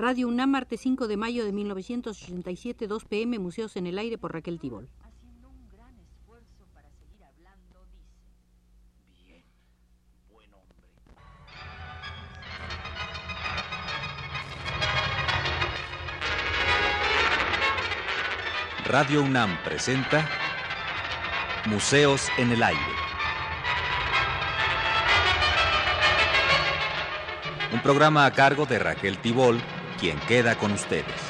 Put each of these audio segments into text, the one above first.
Radio UNAM, martes 5 de mayo de 1987, 2 pm, Museos en el Aire por Raquel Tibol. Haciendo un gran esfuerzo para seguir hablando, dice. Bien, buen hombre. Radio UNAM presenta Museos en el Aire. Un programa a cargo de Raquel Tibol, quien queda con ustedes.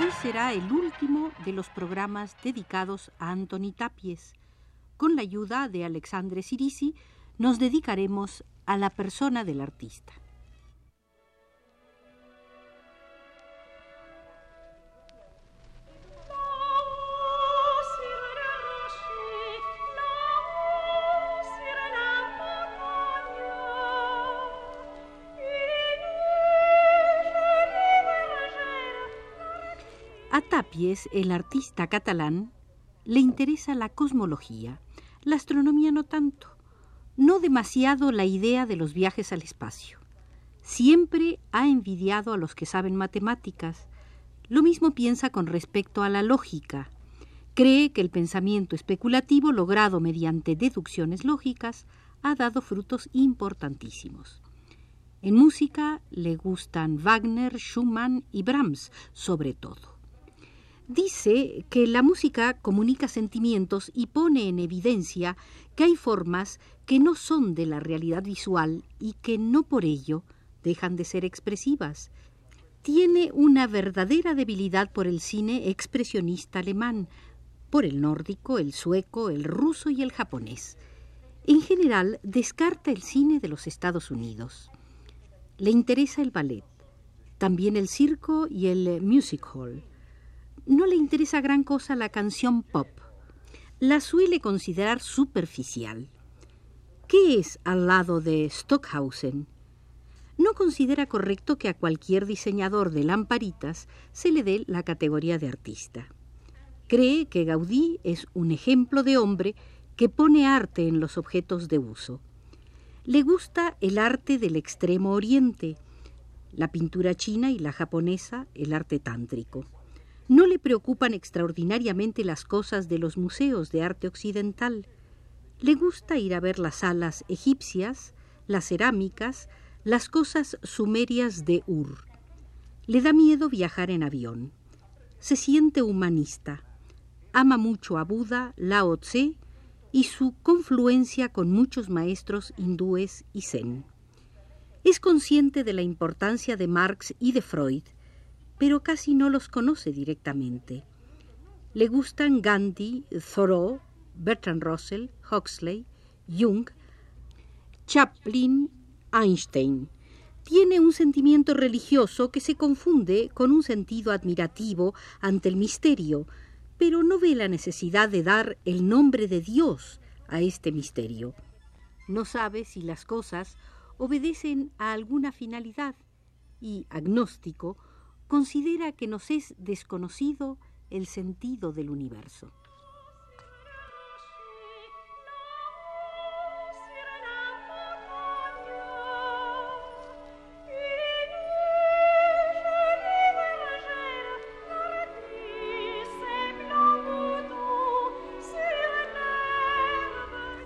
Hoy será el último de los programas dedicados a Antoni Tapies. Con la ayuda de Alexandre Sirisi, nos dedicaremos a la persona del artista. A Tapies, el artista catalán, le interesa la cosmología, la astronomía no tanto, no demasiado la idea de los viajes al espacio. Siempre ha envidiado a los que saben matemáticas. Lo mismo piensa con respecto a la lógica. Cree que el pensamiento especulativo logrado mediante deducciones lógicas ha dado frutos importantísimos. En música le gustan Wagner, Schumann y Brahms, sobre todo. Dice que la música comunica sentimientos y pone en evidencia que hay formas que no son de la realidad visual y que no por ello dejan de ser expresivas. Tiene una verdadera debilidad por el cine expresionista alemán, por el nórdico, el sueco, el ruso y el japonés. En general, descarta el cine de los Estados Unidos. Le interesa el ballet, también el circo y el music hall no le interesa gran cosa la canción pop. La suele considerar superficial. ¿Qué es al lado de Stockhausen? No considera correcto que a cualquier diseñador de lamparitas se le dé la categoría de artista. Cree que Gaudí es un ejemplo de hombre que pone arte en los objetos de uso. Le gusta el arte del extremo oriente, la pintura china y la japonesa, el arte tántrico. No le preocupan extraordinariamente las cosas de los museos de arte occidental. Le gusta ir a ver las salas egipcias, las cerámicas, las cosas sumerias de Ur. Le da miedo viajar en avión. Se siente humanista. Ama mucho a Buda, Lao Tse y su confluencia con muchos maestros hindúes y zen. Es consciente de la importancia de Marx y de Freud pero casi no los conoce directamente. Le gustan Gandhi, Thoreau, Bertrand Russell, Huxley, Jung, Chaplin, Einstein. Tiene un sentimiento religioso que se confunde con un sentido admirativo ante el misterio, pero no ve la necesidad de dar el nombre de Dios a este misterio. No sabe si las cosas obedecen a alguna finalidad y, agnóstico, considera que nos es desconocido el sentido del universo.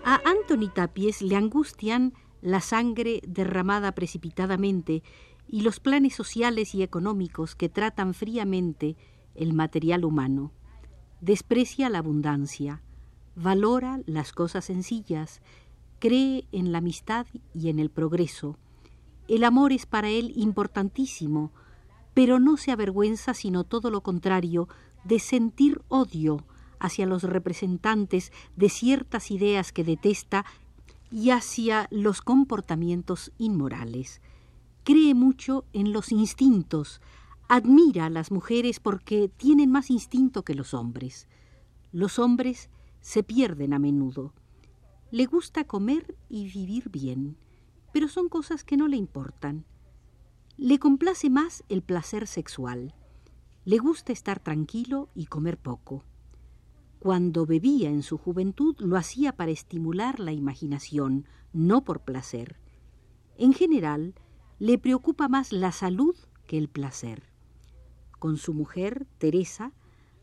A Anthony Tapies le angustian la sangre derramada precipitadamente y los planes sociales y económicos que tratan fríamente el material humano. Desprecia la abundancia, valora las cosas sencillas, cree en la amistad y en el progreso. El amor es para él importantísimo, pero no se avergüenza, sino todo lo contrario, de sentir odio hacia los representantes de ciertas ideas que detesta y hacia los comportamientos inmorales cree mucho en los instintos, admira a las mujeres porque tienen más instinto que los hombres. Los hombres se pierden a menudo. Le gusta comer y vivir bien, pero son cosas que no le importan. Le complace más el placer sexual. Le gusta estar tranquilo y comer poco. Cuando bebía en su juventud lo hacía para estimular la imaginación, no por placer. En general, le preocupa más la salud que el placer. Con su mujer, Teresa,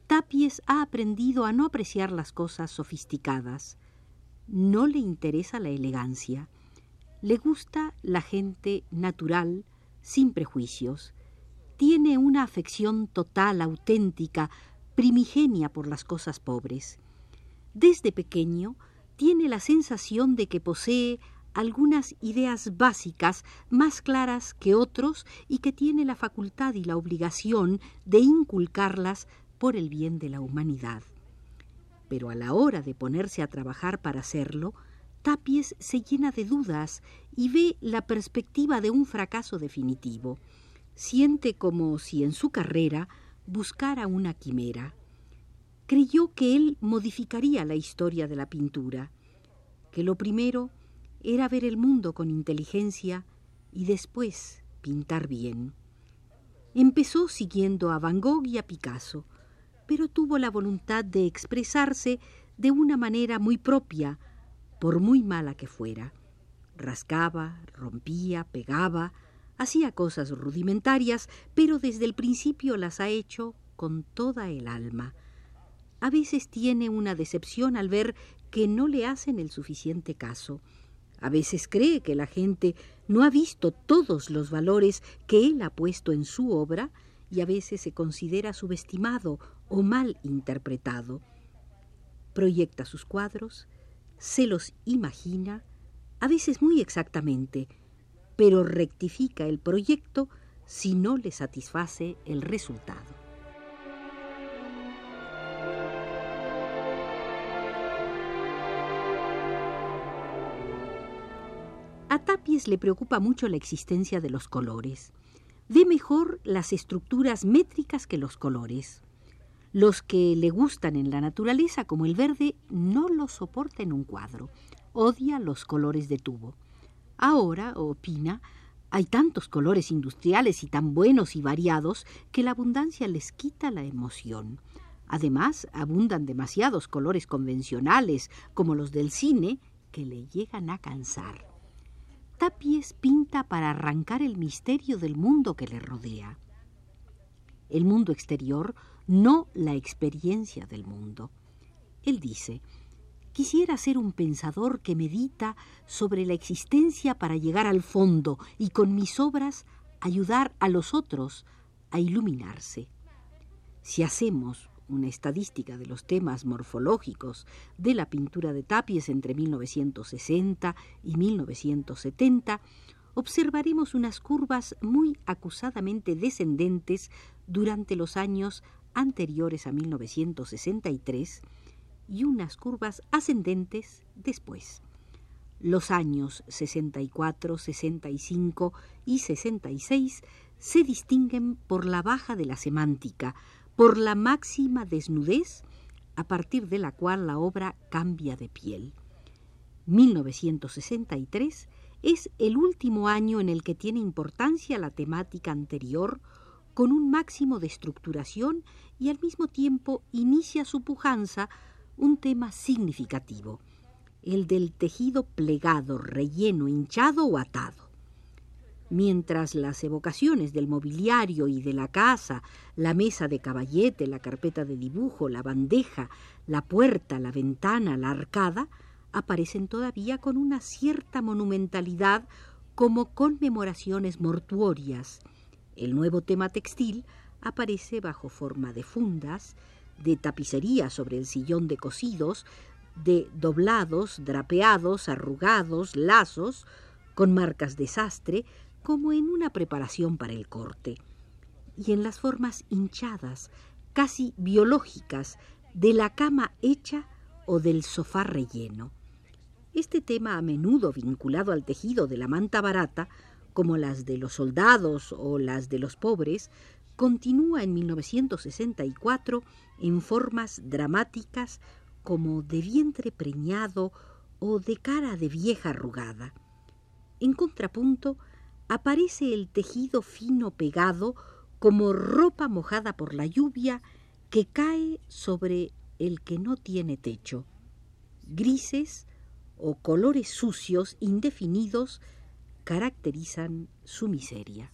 Tapies ha aprendido a no apreciar las cosas sofisticadas. No le interesa la elegancia. Le gusta la gente natural, sin prejuicios. Tiene una afección total, auténtica, primigenia por las cosas pobres. Desde pequeño tiene la sensación de que posee algunas ideas básicas más claras que otros y que tiene la facultad y la obligación de inculcarlas por el bien de la humanidad. Pero a la hora de ponerse a trabajar para hacerlo, Tapies se llena de dudas y ve la perspectiva de un fracaso definitivo. Siente como si en su carrera buscara una quimera. Creyó que él modificaría la historia de la pintura, que lo primero era ver el mundo con inteligencia y después pintar bien. Empezó siguiendo a Van Gogh y a Picasso, pero tuvo la voluntad de expresarse de una manera muy propia, por muy mala que fuera. Rascaba, rompía, pegaba, hacía cosas rudimentarias, pero desde el principio las ha hecho con toda el alma. A veces tiene una decepción al ver que no le hacen el suficiente caso. A veces cree que la gente no ha visto todos los valores que él ha puesto en su obra y a veces se considera subestimado o mal interpretado. Proyecta sus cuadros, se los imagina, a veces muy exactamente, pero rectifica el proyecto si no le satisface el resultado. A Tapies le preocupa mucho la existencia de los colores ve mejor las estructuras métricas que los colores. Los que le gustan en la naturaleza, como el verde, no lo soporta en un cuadro. Odia los colores de tubo. Ahora, opina, hay tantos colores industriales y tan buenos y variados que la abundancia les quita la emoción. Además, abundan demasiados colores convencionales, como los del cine, que le llegan a cansar. Tapies pinta para arrancar el misterio del mundo que le rodea. El mundo exterior, no la experiencia del mundo. Él dice, quisiera ser un pensador que medita sobre la existencia para llegar al fondo y con mis obras ayudar a los otros a iluminarse. Si hacemos una estadística de los temas morfológicos de la pintura de Tapies entre 1960 y 1970, observaremos unas curvas muy acusadamente descendentes durante los años anteriores a 1963 y unas curvas ascendentes después. Los años 64, 65 y 66 se distinguen por la baja de la semántica, por la máxima desnudez a partir de la cual la obra cambia de piel. 1963 es el último año en el que tiene importancia la temática anterior con un máximo de estructuración y al mismo tiempo inicia su pujanza un tema significativo, el del tejido plegado, relleno, hinchado o atado mientras las evocaciones del mobiliario y de la casa, la mesa de caballete, la carpeta de dibujo, la bandeja, la puerta, la ventana, la arcada, aparecen todavía con una cierta monumentalidad como conmemoraciones mortuorias. El nuevo tema textil aparece bajo forma de fundas, de tapicería sobre el sillón de cosidos, de doblados, drapeados, arrugados, lazos, con marcas de sastre, como en una preparación para el corte, y en las formas hinchadas, casi biológicas, de la cama hecha o del sofá relleno. Este tema a menudo vinculado al tejido de la manta barata, como las de los soldados o las de los pobres, continúa en 1964 en formas dramáticas como de vientre preñado o de cara de vieja arrugada. En contrapunto, aparece el tejido fino pegado como ropa mojada por la lluvia que cae sobre el que no tiene techo. Grises o colores sucios, indefinidos, caracterizan su miseria.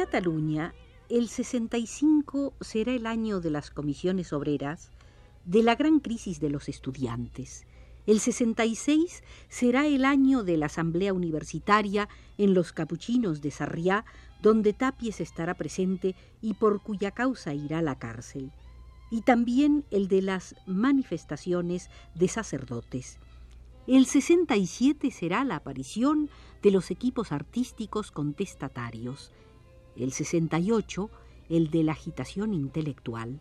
Cataluña, el 65 será el año de las comisiones obreras, de la gran crisis de los estudiantes. El 66 será el año de la Asamblea Universitaria en los Capuchinos de Sarriá, donde Tapies estará presente y por cuya causa irá a la cárcel. Y también el de las manifestaciones de sacerdotes. El 67 será la aparición de los equipos artísticos contestatarios el 68 el de la agitación intelectual.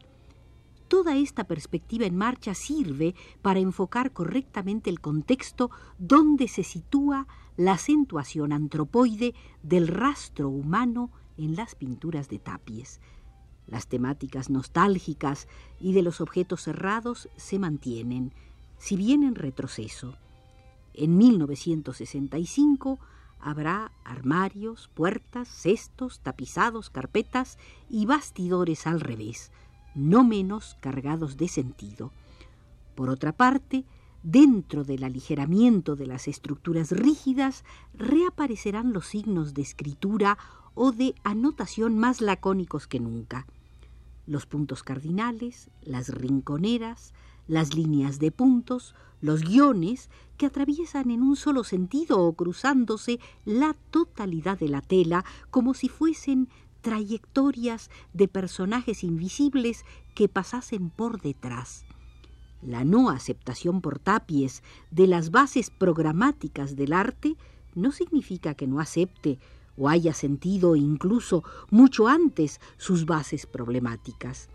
Toda esta perspectiva en marcha sirve para enfocar correctamente el contexto donde se sitúa la acentuación antropoide del rastro humano en las pinturas de Tapies. Las temáticas nostálgicas y de los objetos cerrados se mantienen, si bien en retroceso. En 1965 Habrá armarios, puertas, cestos, tapizados, carpetas y bastidores al revés, no menos cargados de sentido. Por otra parte, dentro del aligeramiento de las estructuras rígidas, reaparecerán los signos de escritura o de anotación más lacónicos que nunca. Los puntos cardinales, las rinconeras, las líneas de puntos, los guiones que atraviesan en un solo sentido o cruzándose la totalidad de la tela como si fuesen trayectorias de personajes invisibles que pasasen por detrás. La no aceptación por tapies de las bases programáticas del arte no significa que no acepte o haya sentido incluso mucho antes sus bases problemáticas.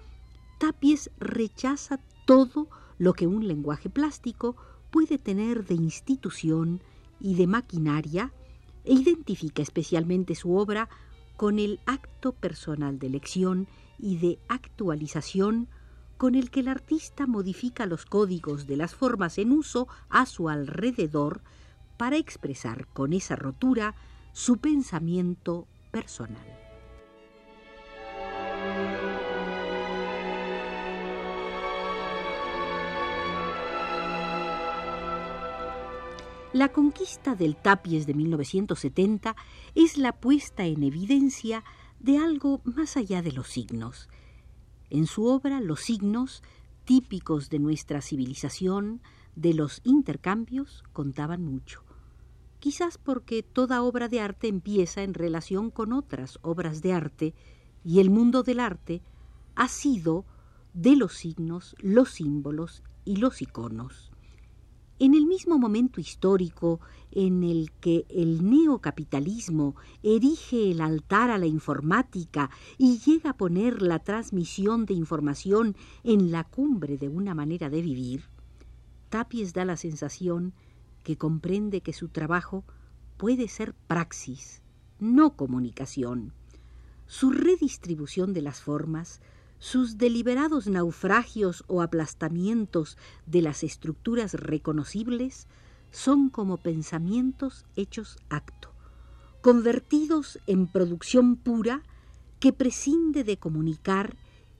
Tapies rechaza todo lo que un lenguaje plástico puede tener de institución y de maquinaria e identifica especialmente su obra con el acto personal de elección y de actualización con el que el artista modifica los códigos de las formas en uso a su alrededor para expresar con esa rotura su pensamiento personal. La conquista del Tapies de 1970 es la puesta en evidencia de algo más allá de los signos. En su obra, los signos, típicos de nuestra civilización, de los intercambios, contaban mucho. Quizás porque toda obra de arte empieza en relación con otras obras de arte y el mundo del arte ha sido de los signos, los símbolos y los iconos. En el mismo momento histórico en el que el neocapitalismo erige el altar a la informática y llega a poner la transmisión de información en la cumbre de una manera de vivir, Tapies da la sensación que comprende que su trabajo puede ser praxis, no comunicación. Su redistribución de las formas, sus deliberados naufragios o aplastamientos de las estructuras reconocibles son como pensamientos hechos acto, convertidos en producción pura que prescinde de comunicar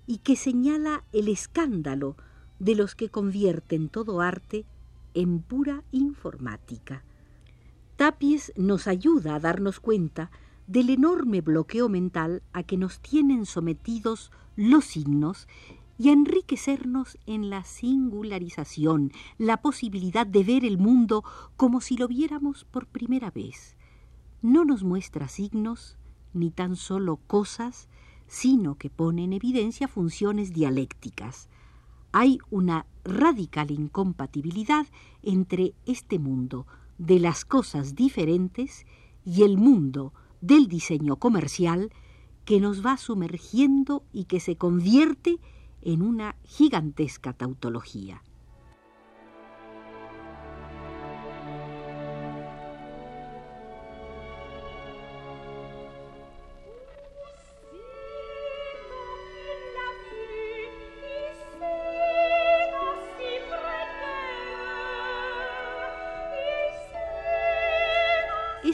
y que señala el escándalo de los que convierten todo arte en pura informática. Tapies nos ayuda a darnos cuenta del enorme bloqueo mental a que nos tienen sometidos los signos y a enriquecernos en la singularización, la posibilidad de ver el mundo como si lo viéramos por primera vez. No nos muestra signos, ni tan solo cosas, sino que pone en evidencia funciones dialécticas. Hay una radical incompatibilidad entre este mundo de las cosas diferentes y el mundo del diseño comercial que nos va sumergiendo y que se convierte en una gigantesca tautología.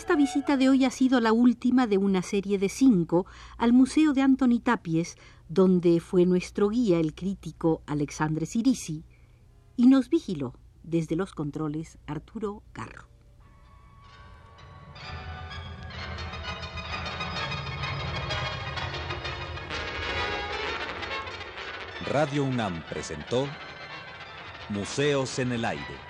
Esta visita de hoy ha sido la última de una serie de cinco al Museo de Antoni Tapies, donde fue nuestro guía el crítico Alexandre Sirisi, y nos vigiló desde los controles Arturo Carro. Radio UNAM presentó Museos en el Aire.